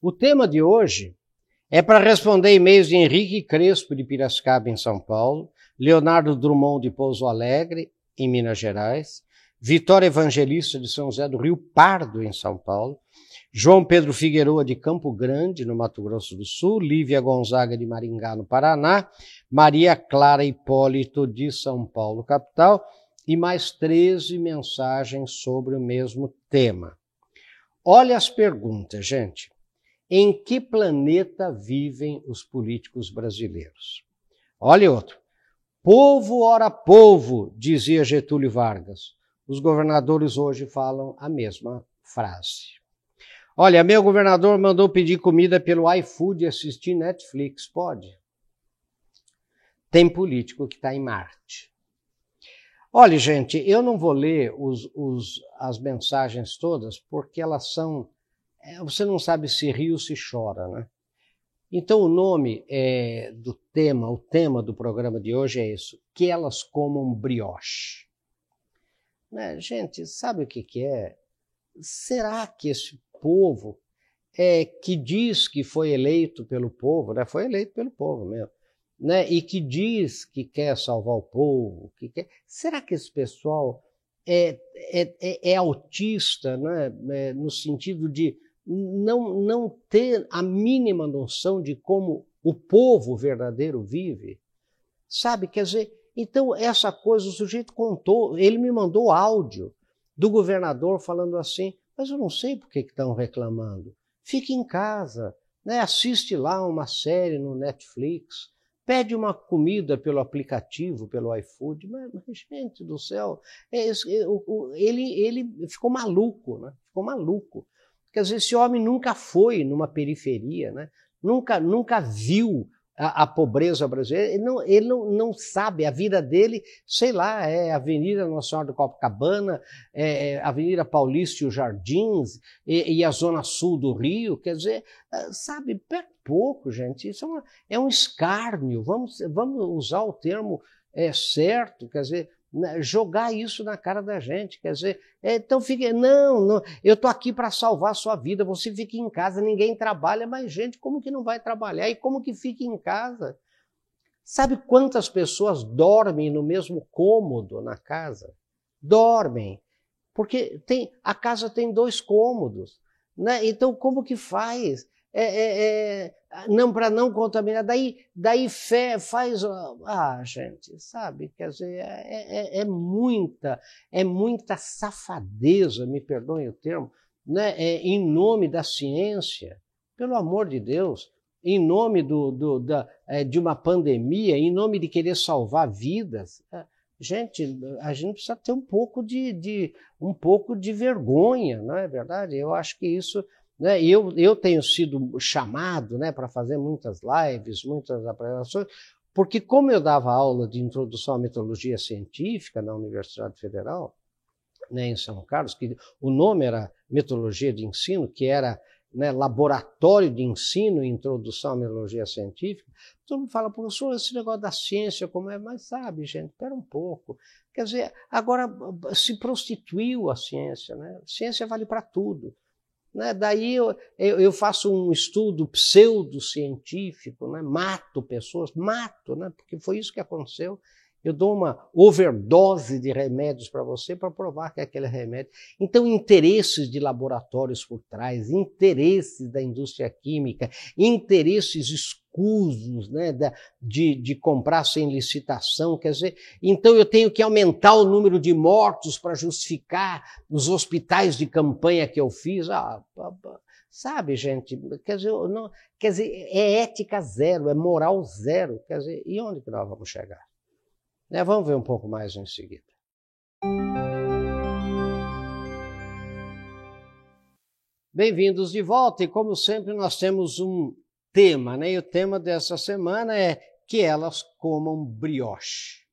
O tema de hoje é para responder e-mails de Henrique Crespo, de Piracicaba, em São Paulo, Leonardo Drummond, de Pouso Alegre, em Minas Gerais, Vitória Evangelista, de São José do Rio Pardo, em São Paulo, João Pedro Figueroa, de Campo Grande, no Mato Grosso do Sul, Lívia Gonzaga, de Maringá, no Paraná, Maria Clara Hipólito, de São Paulo, capital, e mais 13 mensagens sobre o mesmo tema. Olha as perguntas, gente. Em que planeta vivem os políticos brasileiros? Olha outro. Povo ora povo, dizia Getúlio Vargas. Os governadores hoje falam a mesma frase. Olha, meu governador mandou pedir comida pelo iFood e assistir Netflix. Pode? Tem político que está em Marte. Olha, gente, eu não vou ler os, os, as mensagens todas porque elas são você não sabe se ri ou se chora, né? Então o nome é, do tema, o tema do programa de hoje é isso: que elas comam brioche. Né? Gente, sabe o que, que é? Será que esse povo é, que diz que foi eleito pelo povo, né? foi eleito pelo povo mesmo, né? e que diz que quer salvar o povo, que quer... será que esse pessoal é, é, é, é autista né? É, no sentido de não, não ter a mínima noção de como o povo verdadeiro vive. Sabe, quer dizer, então essa coisa o sujeito contou, ele me mandou áudio do governador falando assim, mas eu não sei por que estão reclamando. Fique em casa, né? assiste lá uma série no Netflix, pede uma comida pelo aplicativo, pelo iFood, mas, mas gente do céu, é, é, ele, ele ficou maluco, né? ficou maluco. Quer dizer, esse homem nunca foi numa periferia, né? nunca, nunca viu a, a pobreza brasileira, ele, não, ele não, não sabe, a vida dele, sei lá, é Avenida Nossa Senhora do Copacabana, é, é Avenida Paulista e os Jardins, e, e, a Zona Sul do Rio, quer dizer, é, sabe, perto pouco, gente, isso é, uma, é um escárnio, vamos, vamos usar o termo é, certo, quer dizer, jogar isso na cara da gente. Quer dizer, é, então fique, não, não, eu estou aqui para salvar a sua vida, você fica em casa, ninguém trabalha, mas gente, como que não vai trabalhar? E como que fica em casa? Sabe quantas pessoas dormem no mesmo cômodo na casa? Dormem. Porque tem, a casa tem dois cômodos. Né? Então, como que faz? É, é, é, não para não contaminar. Daí, daí fé faz. Ah, gente, sabe? Quer dizer, é, é, é muita, é muita safadeza, me perdoem o termo, né? Em nome da ciência, pelo amor de Deus, em nome do, do da, de uma pandemia, em nome de querer salvar vidas. Gente, a gente precisa ter um pouco de, de um pouco de vergonha, não é verdade? Eu acho que isso né? Eu, eu tenho sido chamado né, para fazer muitas lives, muitas apresentações, porque como eu dava aula de introdução à metodologia científica na Universidade Federal, né, em São Carlos, que o nome era metodologia de ensino, que era né, laboratório de ensino e introdução à metodologia científica, todo mundo fala, professor, esse negócio da ciência, como é? Mas sabe, gente, espera um pouco. Quer dizer, agora se prostituiu a ciência, né? Ciência vale para tudo. Né? Daí eu, eu, faço um estudo pseudocientífico, né? mato pessoas, mato, né? porque foi isso que aconteceu. Eu dou uma overdose de remédios para você para provar que é aquele remédio. Então, interesses de laboratórios por trás, interesses da indústria química, interesses escusos né, de, de comprar sem licitação. Quer dizer, então eu tenho que aumentar o número de mortos para justificar os hospitais de campanha que eu fiz. Ah, Sabe, gente, quer dizer, não, quer dizer, é ética zero, é moral zero. Quer dizer, e onde que nós vamos chegar? Né? Vamos ver um pouco mais em seguida. Bem-vindos de volta, e como sempre, nós temos um tema, né? E o tema dessa semana é que elas comam brioche.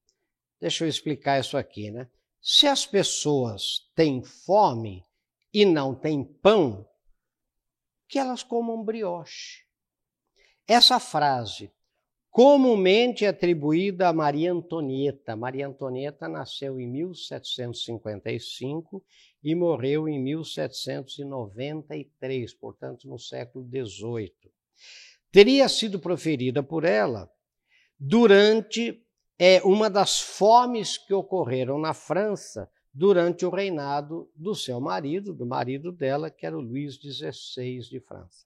Deixa eu explicar isso aqui, né? Se as pessoas têm fome e não têm pão, que elas comam brioche. Essa frase, comumente atribuída a Maria Antonieta. Maria Antonieta nasceu em 1755 e morreu em 1793, portanto, no século XVIII. Teria sido proferida por ela durante é, uma das fomes que ocorreram na França durante o reinado do seu marido, do marido dela, que era o Luís XVI de França.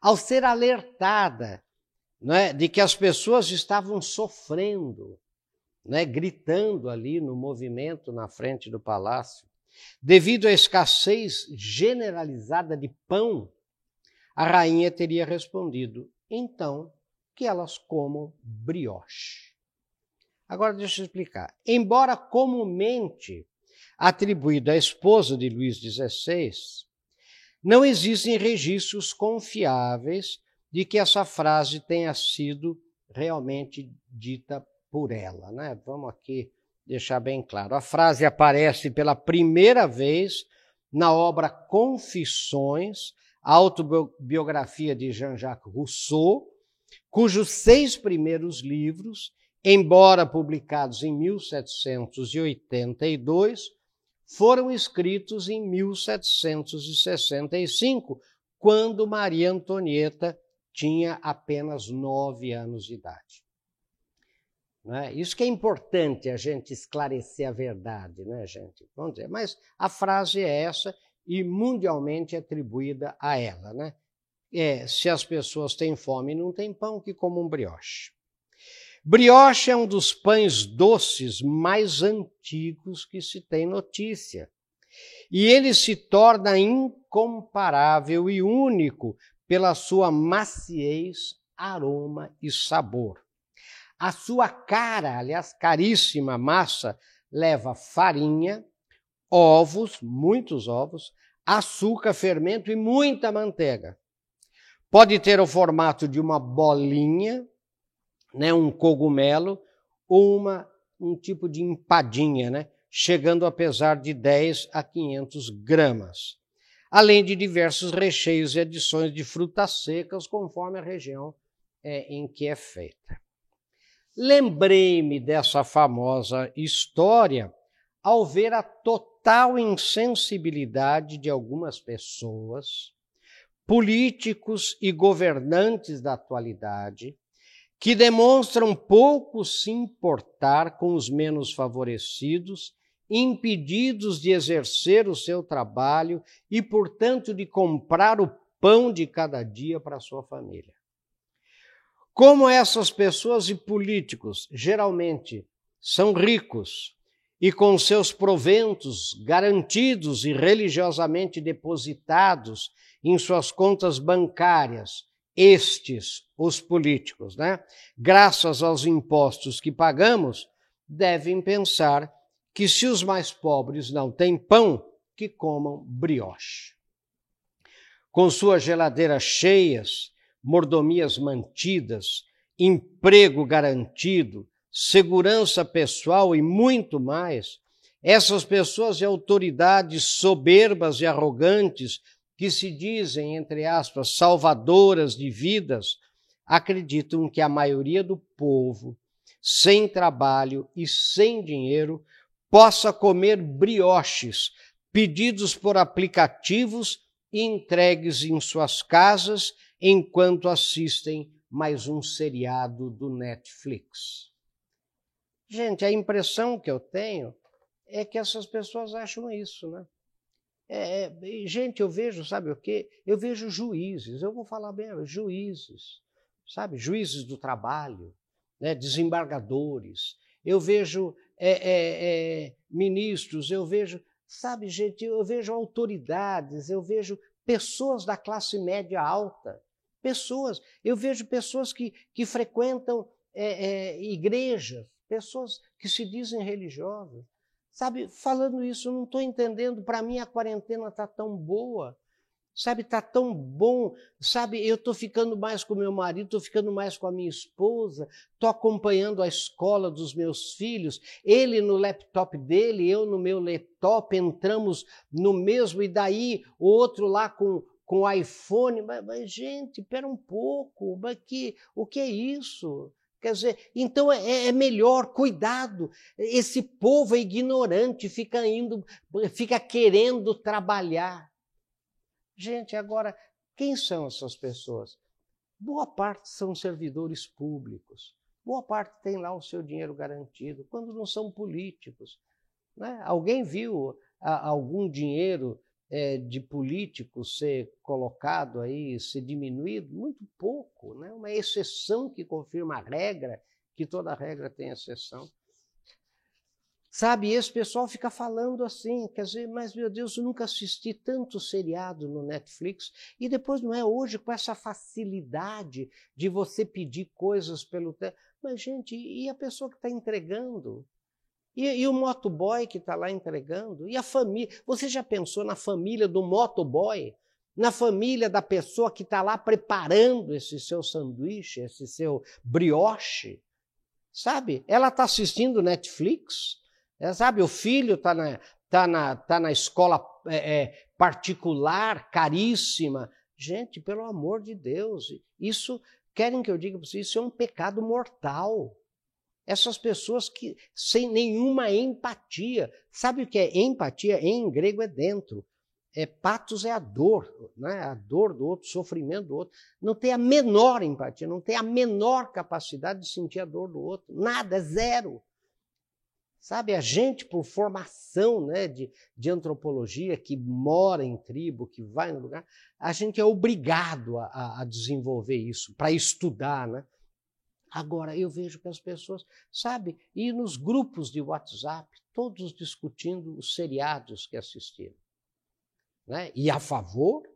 Ao ser alertada né, de que as pessoas estavam sofrendo, né, gritando ali no movimento na frente do palácio, devido à escassez generalizada de pão, a rainha teria respondido: então que elas comam brioche. Agora deixa eu explicar. Embora comumente atribuída à esposa de Luís XVI, não existem registros confiáveis de que essa frase tenha sido realmente dita por ela. Né? Vamos aqui deixar bem claro. A frase aparece pela primeira vez na obra Confissões, autobiografia de Jean-Jacques Rousseau, cujos seis primeiros livros, embora publicados em 1782, foram escritos em 1765, quando Maria Antonieta tinha apenas nove anos de idade. É? Isso que é importante a gente esclarecer a verdade, né, gente? Vamos dizer, mas a frase é essa e mundialmente atribuída a ela, né? É, se as pessoas têm fome e não têm pão, que comam um brioche. Brioche é um dos pães doces mais antigos que se tem notícia. E ele se torna incomparável e único pela sua maciez, aroma e sabor. A sua cara, aliás, caríssima massa, leva farinha, ovos, muitos ovos, açúcar, fermento e muita manteiga. Pode ter o formato de uma bolinha, né, um cogumelo, ou uma, um tipo de empadinha, né, chegando a pesar de 10 a 500 gramas além de diversos recheios e adições de frutas secas, conforme a região é, em que é feita. Lembrei-me dessa famosa história ao ver a total insensibilidade de algumas pessoas, políticos e governantes da atualidade, que demonstram pouco se importar com os menos favorecidos impedidos de exercer o seu trabalho e, portanto, de comprar o pão de cada dia para a sua família. Como essas pessoas e políticos geralmente são ricos e com seus proventos garantidos e religiosamente depositados em suas contas bancárias, estes, os políticos, né, graças aos impostos que pagamos, devem pensar que se os mais pobres não têm pão, que comam brioche. Com suas geladeiras cheias, mordomias mantidas, emprego garantido, segurança pessoal e muito mais, essas pessoas e autoridades soberbas e arrogantes que se dizem, entre aspas, salvadoras de vidas, acreditam que a maioria do povo, sem trabalho e sem dinheiro, possa comer brioches pedidos por aplicativos e entregues em suas casas enquanto assistem mais um seriado do Netflix. Gente, a impressão que eu tenho é que essas pessoas acham isso, né? É, é gente, eu vejo, sabe o quê? Eu vejo juízes, eu vou falar bem, juízes, sabe? Juízes do trabalho, né? desembargadores. Eu vejo é, é, é, ministros, eu vejo, sabe, gente, eu vejo autoridades, eu vejo pessoas da classe média alta, pessoas, eu vejo pessoas que, que frequentam é, é, igrejas, pessoas que se dizem religiosas. Sabe, falando isso, eu não estou entendendo, para mim a quarentena está tão boa. Sabe, tá tão bom. Sabe, eu estou ficando mais com meu marido, estou ficando mais com a minha esposa, estou acompanhando a escola dos meus filhos. Ele no laptop dele, eu no meu laptop, entramos no mesmo, e daí o outro lá com, com iPhone. Mas, mas gente, espera um pouco, mas que, o que é isso? Quer dizer, então é, é, melhor, cuidado. Esse povo é ignorante, fica indo, fica querendo trabalhar. Gente, agora, quem são essas pessoas? Boa parte são servidores públicos. Boa parte tem lá o seu dinheiro garantido, quando não são políticos. Né? Alguém viu a, algum dinheiro é, de políticos ser colocado aí, ser diminuído? Muito pouco, né? uma exceção que confirma a regra, que toda regra tem exceção. Sabe, esse pessoal fica falando assim, quer dizer, mas meu Deus, eu nunca assisti tanto seriado no Netflix. E depois não é hoje com essa facilidade de você pedir coisas pelo. Mas, gente, e a pessoa que está entregando? E, e, o motoboy que está lá entregando? E a família? Você já pensou na família do motoboy? Na família da pessoa que está lá preparando esse seu sanduíche, esse seu brioche? Sabe? Ela está assistindo Netflix? É, sabe, o filho está na, tá na, tá na escola é, é, particular, caríssima. Gente, pelo amor de Deus, isso, querem que eu diga para vocês, isso é um pecado mortal. Essas pessoas que, sem nenhuma empatia, sabe o que é empatia? Em grego é dentro. É, patos é a dor, né? a dor do outro, o sofrimento do outro. Não tem a menor empatia, não tem a menor capacidade de sentir a dor do outro. Nada, é zero. Sabe, a gente, por formação né, de, de antropologia, que mora em tribo, que vai no lugar, a gente é obrigado a, a desenvolver isso, para estudar. Né? Agora, eu vejo que as pessoas, sabe, e nos grupos de WhatsApp, todos discutindo os seriados que assistiram. Né? E a favor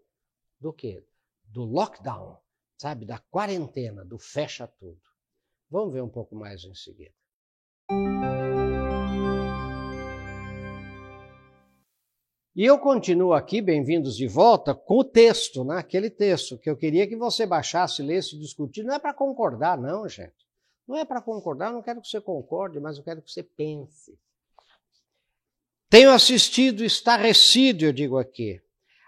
do quê? Do lockdown, sabe, da quarentena, do fecha tudo. Vamos ver um pouco mais em seguida. E eu continuo aqui, bem-vindos de volta, com o texto, né? aquele texto que eu queria que você baixasse, lesse, discutir. Não é para concordar, não, gente. Não é para concordar, eu não quero que você concorde, mas eu quero que você pense. Tenho assistido estarrecido, eu digo aqui,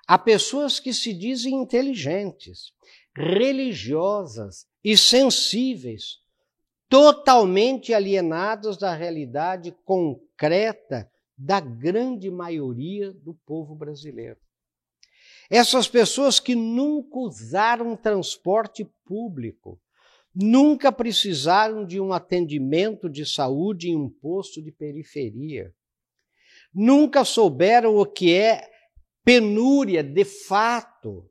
a pessoas que se dizem inteligentes, religiosas e sensíveis, totalmente alienadas da realidade concreta da grande maioria do povo brasileiro. Essas pessoas que nunca usaram transporte público, nunca precisaram de um atendimento de saúde em um posto de periferia, nunca souberam o que é penúria de fato,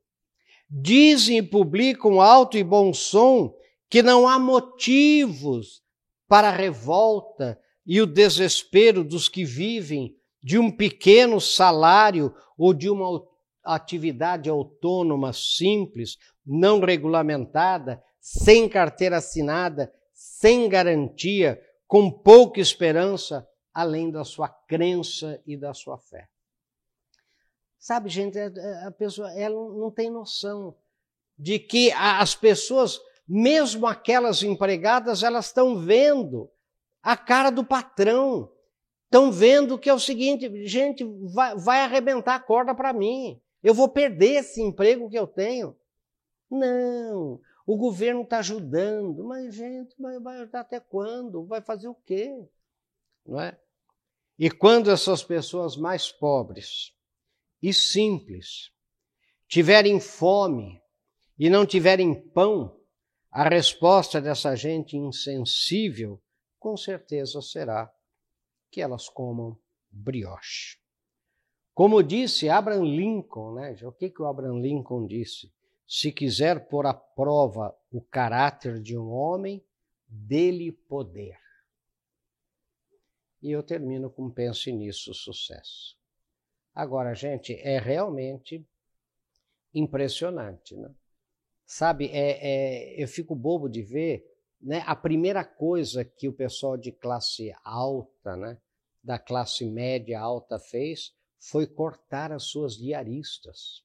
dizem e publicam alto e bom som que não há motivos para revolta e o desespero dos que vivem de um pequeno salário ou de uma atividade autônoma simples, não regulamentada, sem carteira assinada, sem garantia, com pouca esperança, além da sua crença e da sua fé. Sabe, gente, é, é, a pessoa ela não tem noção de que as pessoas, mesmo aquelas empregadas, elas estão vendo a cara do patrão. Estão vendo que é o seguinte, gente, vai, vai arrebentar a corda para mim. Eu vou perder esse emprego que eu tenho. Não, o governo está ajudando. Mas, gente, vai, vai ajudar até quando? Vai fazer o quê? Não é? E quando essas pessoas mais pobres e simples tiverem fome e não tiverem pão, a resposta dessa gente insensível com certeza será que elas comam brioche. Como disse Abraham Lincoln, né? o que, que o Abraham Lincoln disse? Se quiser pôr à prova o caráter de um homem, dele poder. E eu termino com pense nisso, sucesso. Agora, gente, é realmente impressionante, né? Sabe, é, é, eu fico bobo de ver né, a primeira coisa que o pessoal de classe alta, né, da classe média alta fez foi cortar as suas diaristas,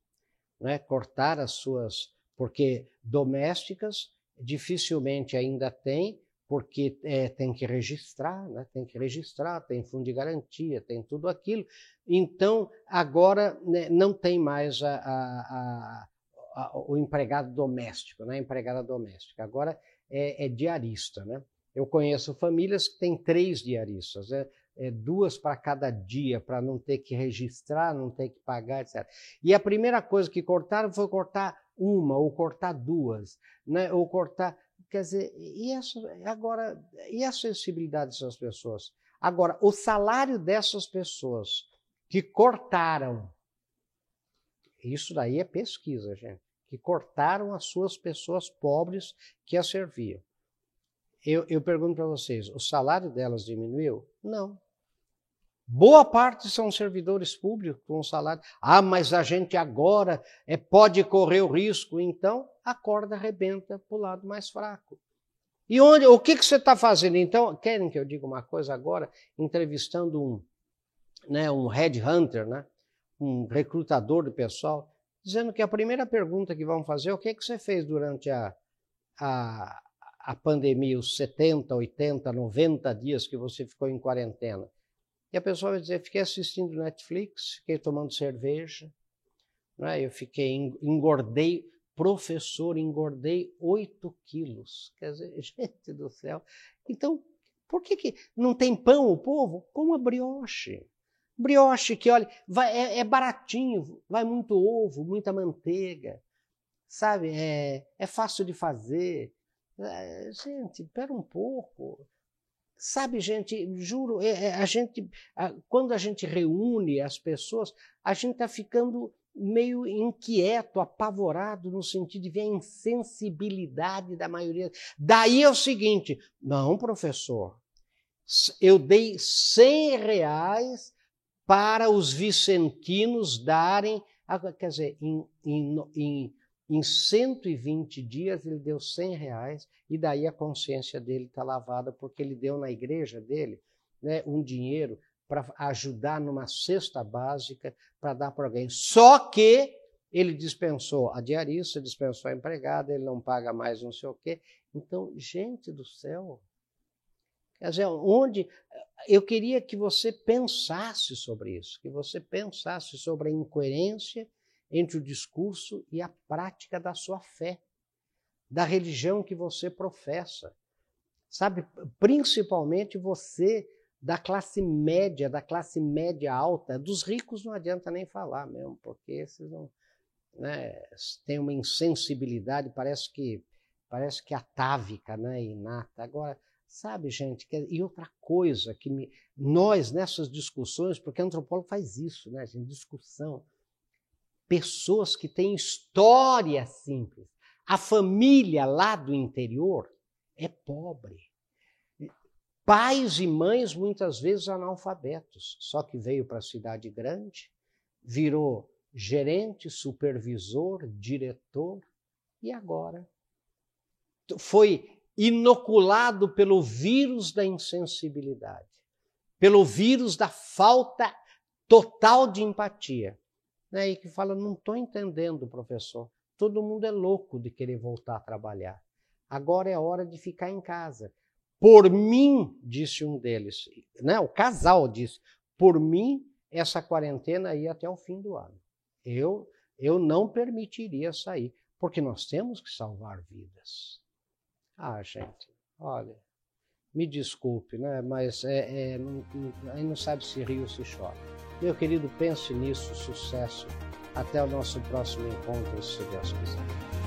né, cortar as suas, porque domésticas dificilmente ainda tem, porque é, tem que registrar, né, tem que registrar, tem fundo de garantia, tem tudo aquilo. Então, agora né, não tem mais a, a, a o empregado doméstico, né? empregada doméstica. Agora é, é diarista, né? Eu conheço famílias que têm três diaristas, né? é, duas para cada dia, para não ter que registrar, não ter que pagar, etc. E a primeira coisa que cortaram foi cortar uma, ou cortar duas, né? ou cortar. Quer dizer, e essa, agora, e a sensibilidade dessas pessoas? Agora, o salário dessas pessoas que cortaram, isso daí é pesquisa, gente, que cortaram as suas pessoas pobres que as serviam. Eu, eu pergunto para vocês, o salário delas diminuiu? Não. Boa parte são servidores públicos com salário. Ah, mas a gente agora é, pode correr o risco. Então, a corda arrebenta para o lado mais fraco. E onde, o que, que você está fazendo? Então, querem que eu diga uma coisa agora? Entrevistando um, né, um headhunter, né, um recrutador do pessoal, dizendo que a primeira pergunta que vão fazer é o que, que você fez durante a, a, a pandemia, os 70, 80, 90 dias que você ficou em quarentena. E a pessoa vai dizer: fiquei assistindo Netflix, fiquei tomando cerveja, né? eu fiquei, engordei, professor, engordei 8 quilos. Quer dizer, gente do céu. Então, por que, que não tem pão o povo? Como a brioche. Brioche que, olha, vai, é, é, baratinho, vai muito ovo, muita manteiga, sabe? É, é fácil de fazer. É, gente, espera um pouco. Sabe, gente, juro, é, é, a gente, quando a gente reúne as pessoas, a gente está ficando meio inquieto, apavorado, no sentido de ver a insensibilidade da maioria. Daí é o seguinte: não, professor, eu dei 100 reais para os vicentinos darem. Quer dizer, em, em, em em 120 dias ele deu 100 reais e daí a consciência dele está lavada porque ele deu na igreja dele né, um dinheiro para ajudar numa cesta básica para dar para alguém. Só que ele dispensou a diarista, dispensou a empregada, ele não paga mais não sei o quê. Então, gente do céu, quer dizer, onde eu queria que você pensasse sobre isso, que você pensasse sobre a incoerência entre o discurso e a prática da sua fé, da religião que você professa. Sabe, principalmente você da classe média, da classe média alta, dos ricos não adianta nem falar mesmo, porque esses não, né, têm uma insensibilidade, parece que parece que atávica, né, inata. Agora, sabe, gente, que, e outra coisa que me, nós nessas discussões, porque antropólogo faz isso, né, gente, discussão, pessoas que têm história simples. A família lá do interior é pobre. Pais e mães muitas vezes analfabetos, só que veio para a cidade grande, virou gerente, supervisor, diretor e agora foi inoculado pelo vírus da insensibilidade, pelo vírus da falta total de empatia né, e que fala: não estou entendendo, professor. Todo mundo é louco de querer voltar a trabalhar. Agora é hora de ficar em casa. Por mim, disse um deles, né, o casal disse, por mim, essa quarentena ia até o fim do ano. Eu, eu não permitiria sair, porque nós temos que salvar vidas. Ah, gente, olha, me desculpe, né, mas é, é, não, não, não sabe se rio ou se chora. Meu querido, pense nisso, sucesso. Até o nosso próximo encontro, se Deus quiser.